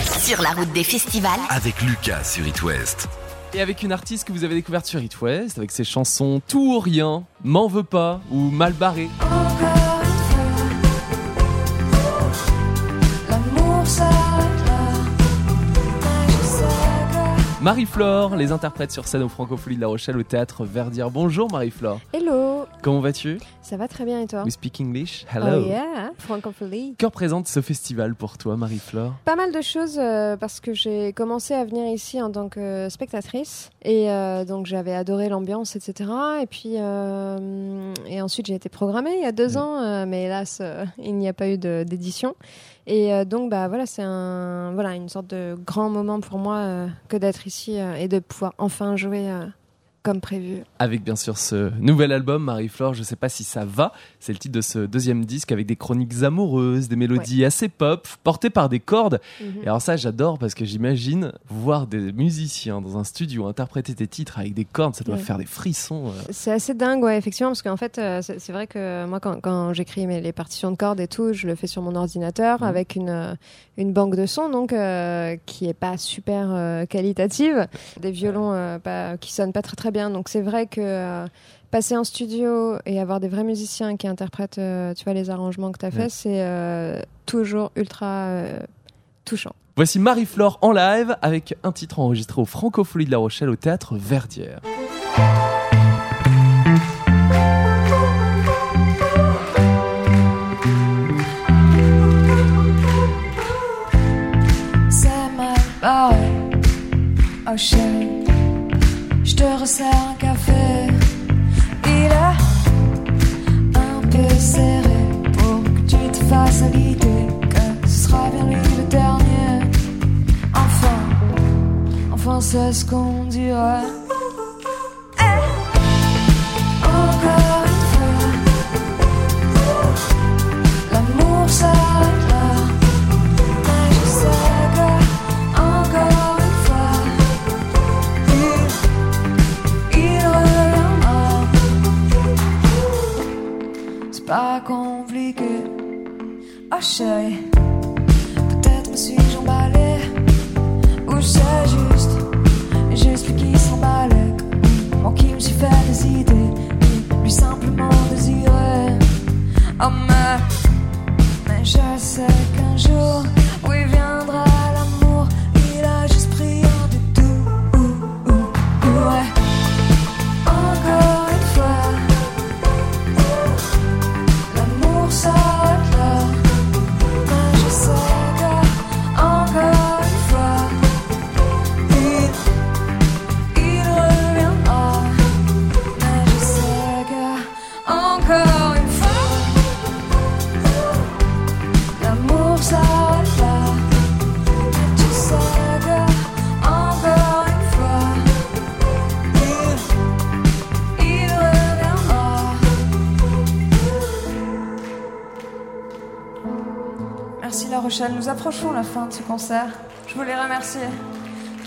Sur la route des festivals. Avec Lucas sur It West. Et avec une artiste que vous avez découverte sur It West, avec ses chansons Tout ou rien, M'en veux pas ou Mal barré. Marie-Flore les interprète sur scène au Francofolie de La Rochelle au théâtre Verdière. Bonjour Marie-Flore. Hello. Comment vas-tu? Ça va très bien et toi? We speak English. Hello. Oh yeah, francophonie. Que représente ce festival pour toi, Marie-Flore? Pas mal de choses euh, parce que j'ai commencé à venir ici en tant que spectatrice et euh, donc j'avais adoré l'ambiance, etc. Et puis euh, et ensuite j'ai été programmée il y a deux ans, euh, mais hélas il n'y a pas eu d'édition. Et euh, donc bah voilà c'est un voilà une sorte de grand moment pour moi euh, que d'être ici euh, et de pouvoir enfin jouer comme prévu. Avec bien sûr ce nouvel album, Marie-Flore, je sais pas si ça va. C'est le titre de ce deuxième disque avec des chroniques amoureuses, des mélodies assez pop, portées par des cordes. Mhm. Et alors ça, j'adore parce que j'imagine voir des musiciens dans un studio interpréter tes titres avec des cordes, ça doit Ouais. faire des frissons. euh. C'est assez dingue, ouais, effectivement, parce qu'en fait, euh, c'est vrai que moi, quand, quand j'écris les partitions de cordes et tout, je le fais sur mon ordinateur Mhm. avec une, euh, une banque de sons, donc euh, qui est pas super euh, qualitative, des violons euh, pas, qui sonnent pas très très bien. Donc c'est vrai que euh, passer en studio et avoir des vrais musiciens qui interprètent, euh, tu vois, les arrangements que tu as fait, Ouais. c'est euh, toujours ultra euh, touchant. Voici Marie-Flore en live avec un titre enregistré au Francofolie de La Rochelle au théâtre Verdière. C'est je te resserre un café. Il est un peu serré pour que tu te fasses à l'idée que ce sera bien lui le dernier. Enfin, enfin c'est ce qu'on dirait. Oh chérie. Peut-être Merci La Rochelle, nous approchons la fin de ce concert. Je voulais remercier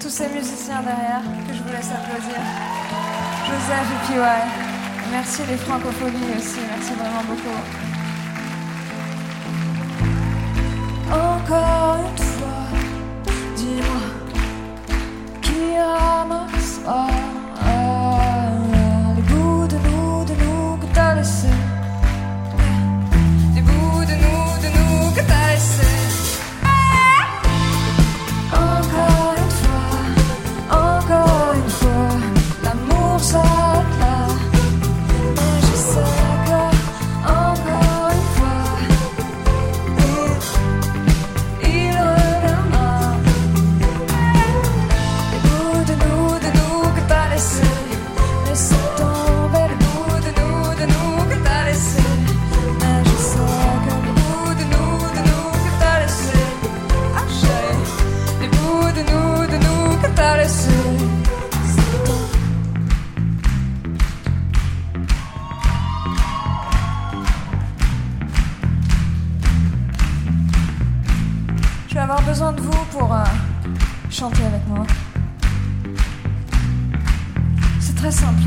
tous ces musiciens derrière que je vous laisse applaudir. Joseph et PY. Merci les francophonies aussi, merci vraiment beaucoup. Encore une fois, dis-moi qui ramassera chanter avec moi. C'est très simple.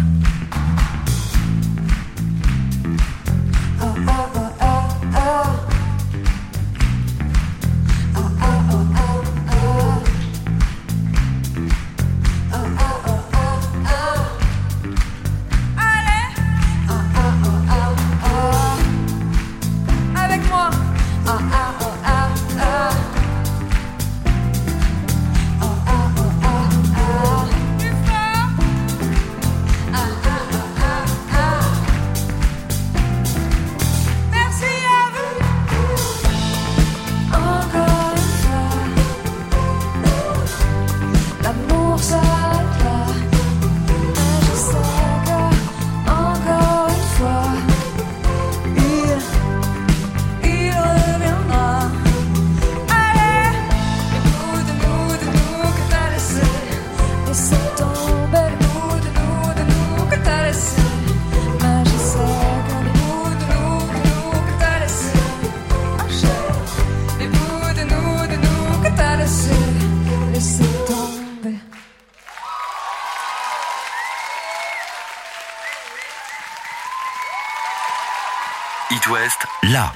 West, la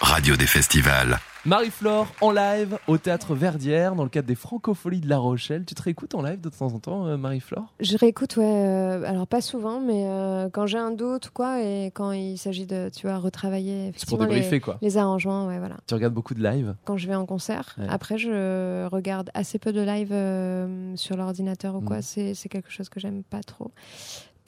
radio des festivals. Marie-Flore en live au théâtre Verdière dans le cadre des Francopholies de La Rochelle. Tu te réécoutes en live de temps en temps, euh, Marie-Flore? Je réécoute, ouais. euh, alors pas souvent, mais euh, quand j'ai un doute ou quoi, et quand il s'agit de, tu vois, retravailler C'est pour effectivement les, débriefer quoi. les arrangements, ouais, voilà. Tu regardes beaucoup de live? Quand je vais en concert, Ouais. après je regarde assez peu de live euh, sur l'ordinateur ou quoi. Mm. C'est c'est quelque chose que j'aime pas trop.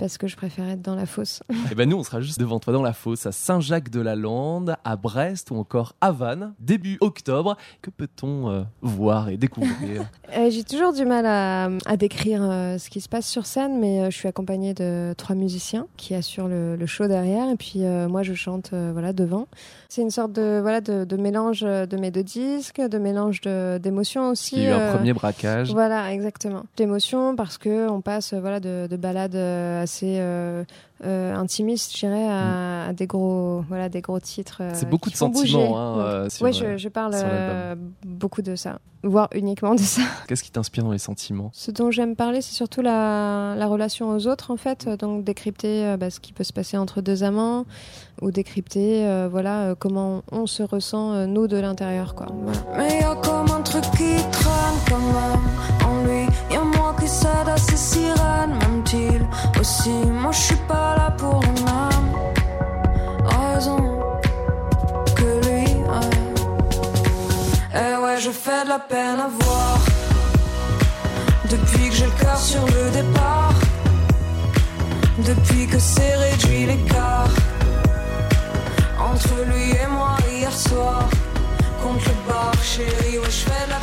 Parce que je préfère être dans la fosse. Et ben nous, on sera juste devant toi dans la fosse à Saint-Jacques-de-la-Lande, à Brest ou encore à Vannes, début octobre. Que peut-on euh, voir et découvrir Euh, J'ai toujours du mal à, à décrire euh, ce qui se passe sur scène, mais je suis accompagnée de trois musiciens qui assurent le, le show derrière, et puis moi je chante voilà devant. C'est une sorte de voilà de, de mélange de mes deux disques, de mélange d'émotions aussi. Il y a eu un premier braquage. Voilà, exactement. D'émotions parce que on passe voilà de, de balades assez euh, euh, intimistes, je dirais, à, à des gros voilà des gros titres. euh, Mm. C'est beaucoup qui de sentiments, hein, Ouais. euh, sur, Ouais, euh, je, je parle euh, beaucoup de ça, voire uniquement de ça. Qu'est-ce qui t'inspire dans les sentiments? Ce dont j'aime parler, c'est surtout la, la relation aux autres, en fait. Donc, décrypter euh, bah, ce qui peut se passer entre deux amants, ou décrypter, euh, voilà, euh, comment on se ressent, euh, nous, de l'intérieur, quoi. Voilà. Mais y a comme un truc qui traîne quand même a moi qui cède à ses sirènes, même-t-il aussi? Moi je suis pas là pour le même raison que lui. ouais. Et ouais, je fais de la peine à voir. Depuis que j'ai le cœur sur le départ. Depuis que c'est réduit l'écart entre lui et moi hier soir. Contre le bar, chérie, ouais, je fais de la.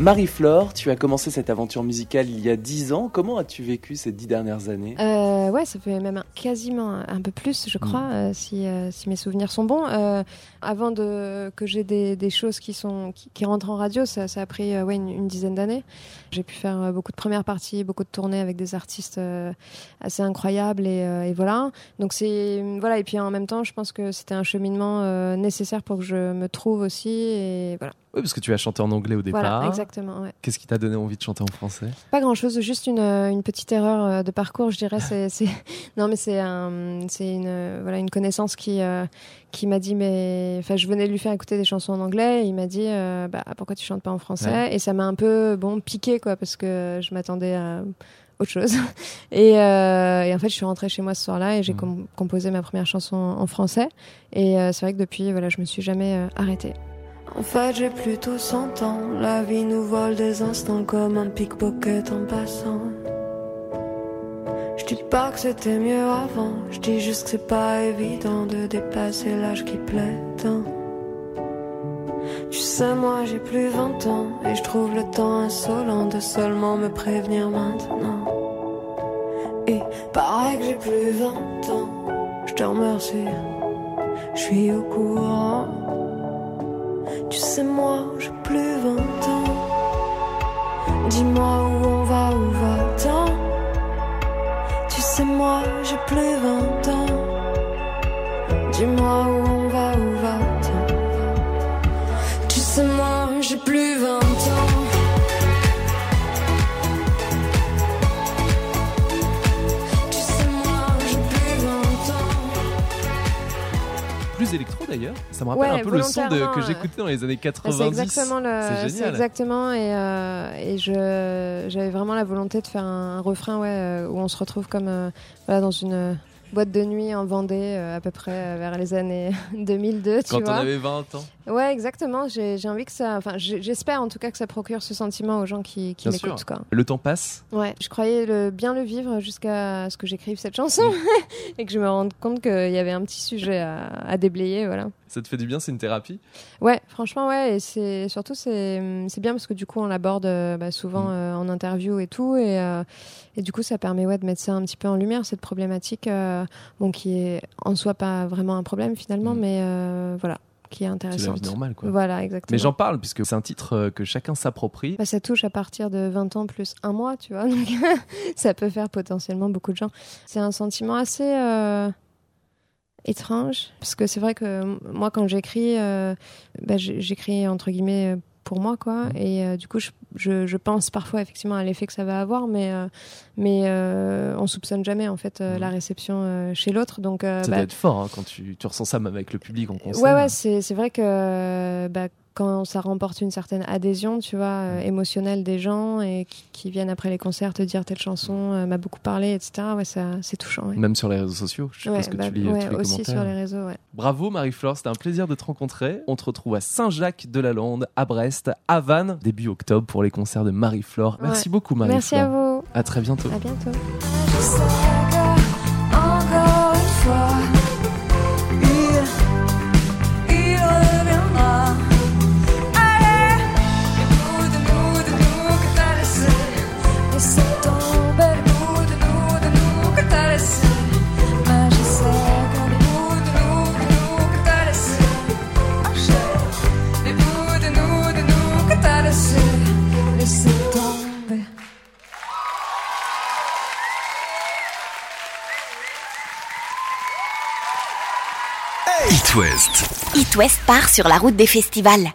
Marie-Flore, tu as commencé cette aventure musicale il y a 10 ans. Comment as-tu vécu ces 10 dernières années? Euh, ouais, ça fait même un- quasiment un, un peu plus, je crois, euh, si, euh, si mes souvenirs sont bons. Euh, avant de, que j'ai des, des choses qui, sont, qui, qui rentrent en radio, ça, ça a pris euh, ouais, une, une dizaine d'années. J'ai pu faire euh, beaucoup de premières parties, beaucoup de tournées avec des artistes euh, assez incroyables et, euh, et voilà. Donc c'est voilà. Et puis en même temps, je pense que c'était un cheminement euh, nécessaire pour que je me trouve aussi et voilà. Oui, parce que tu as chanté en anglais au départ. Voilà, exactement. Ouais. Qu'est-ce qui t'a donné envie de chanter en français? Pas grand chose, juste une, euh, une petite erreur euh, de parcours, je dirais. C'est. Non, mais c'est, un, c'est une, euh, voilà, une connaissance qui, euh, qui m'a dit, mais. Enfin, je venais de lui faire écouter des chansons en anglais, et il m'a dit, euh, bah, pourquoi tu chantes pas en français Ouais? Et ça m'a un peu, bon, piqué, quoi, parce que je m'attendais à autre chose. Et, euh, et en fait, je suis rentrée chez moi ce soir-là et j'ai com- composé ma première chanson en français. Et c'est vrai que depuis, voilà, je me suis jamais arrêtée. En fait, j'ai plutôt 100 ans. La vie nous vole des instants comme un pickpocket en passant. Je dis pas que c'était mieux avant. Je dis juste que c'est pas évident de dépasser l'âge qui plaît tant. Tu sais, moi j'ai plus 20 ans. Et je trouve le temps insolent de seulement me prévenir maintenant. Et pareil que j'ai plus 20 ans. Je te remercie. Je suis au courant. Plus 20 ans. Dis-moi où Ça me rappelle Ouais, un peu le son de, que j'écoutais dans les années Bah, 90. C'est exactement le. C'est génial. exactement et, euh, et je j'avais vraiment la volonté de faire un, refrain ouais euh, où on se retrouve comme euh, voilà dans une boîte de nuit en Vendée euh, à peu près vers les années 2002 tu Quand on vois. avait 20 ans. Ouais exactement. J'ai j'ai envie que ça. Enfin j'espère en tout cas que ça procure ce sentiment aux gens qui, qui quoi. Le temps passe. Ouais. Je croyais le, bien le vivre jusqu'à ce que j'écrive cette chanson et que je me rende compte qu'il y avait un petit sujet à, à déblayer voilà. Ça te fait du bien, c'est une thérapie. Ouais, franchement, ouais. Et c'est surtout c'est c'est bien parce que du coup on l'aborde euh, bah, souvent Mm. euh, en interview et tout, et euh, et du coup, ça permet ouais, de mettre ça un petit peu en lumière, cette problématique, euh, bon, qui est en soi pas vraiment un problème finalement, Mm. mais voilà, qui est C'est intéressante. vie normale, quoi. Voilà, exactement. Mais j'en parle puisque c'est un titre que chacun s'approprie. Bah, ça touche à partir de 20 ans plus un mois, tu vois. Donc, ça peut faire potentiellement beaucoup de gens. C'est un sentiment assez euh, étrange. Parce que c'est vrai que moi, quand j'écris, euh, bah, j'écris entre guillemets euh, pour moi, quoi. Mhm. Et euh, du coup, je, je, je pense parfois effectivement à l'effet que ça va avoir, mais, euh, mais on soupçonne jamais en fait Mhm. la réception chez l'autre. Donc, Ça bah, doit être fort hein, quand tu, tu ressens ça même avec le public en concert. Ouais, ouais, c'est vrai que bah, quand ça remporte une certaine adhésion, tu vois, euh, émotionnelle des gens et qui, qui viennent après les concerts te dire telle chanson euh, m'a beaucoup parlé, etc. Ouais, ça, c'est touchant. Ouais. Même sur les réseaux sociaux, je suppose Ouais, que bah, tu lis euh, ouais, tous les aussi commentaires. sur les réseaux. Bravo Marie-Flore, c'était un plaisir de te rencontrer. On te retrouve à Saint-Jacques-de-la-Lande, à Brest, à Vannes, début octobre pour les concerts de Marie-Flore. Merci beaucoup Marie-Flore. Merci à vous. À très bientôt. À bientôt. West. West part sur la route des festivals.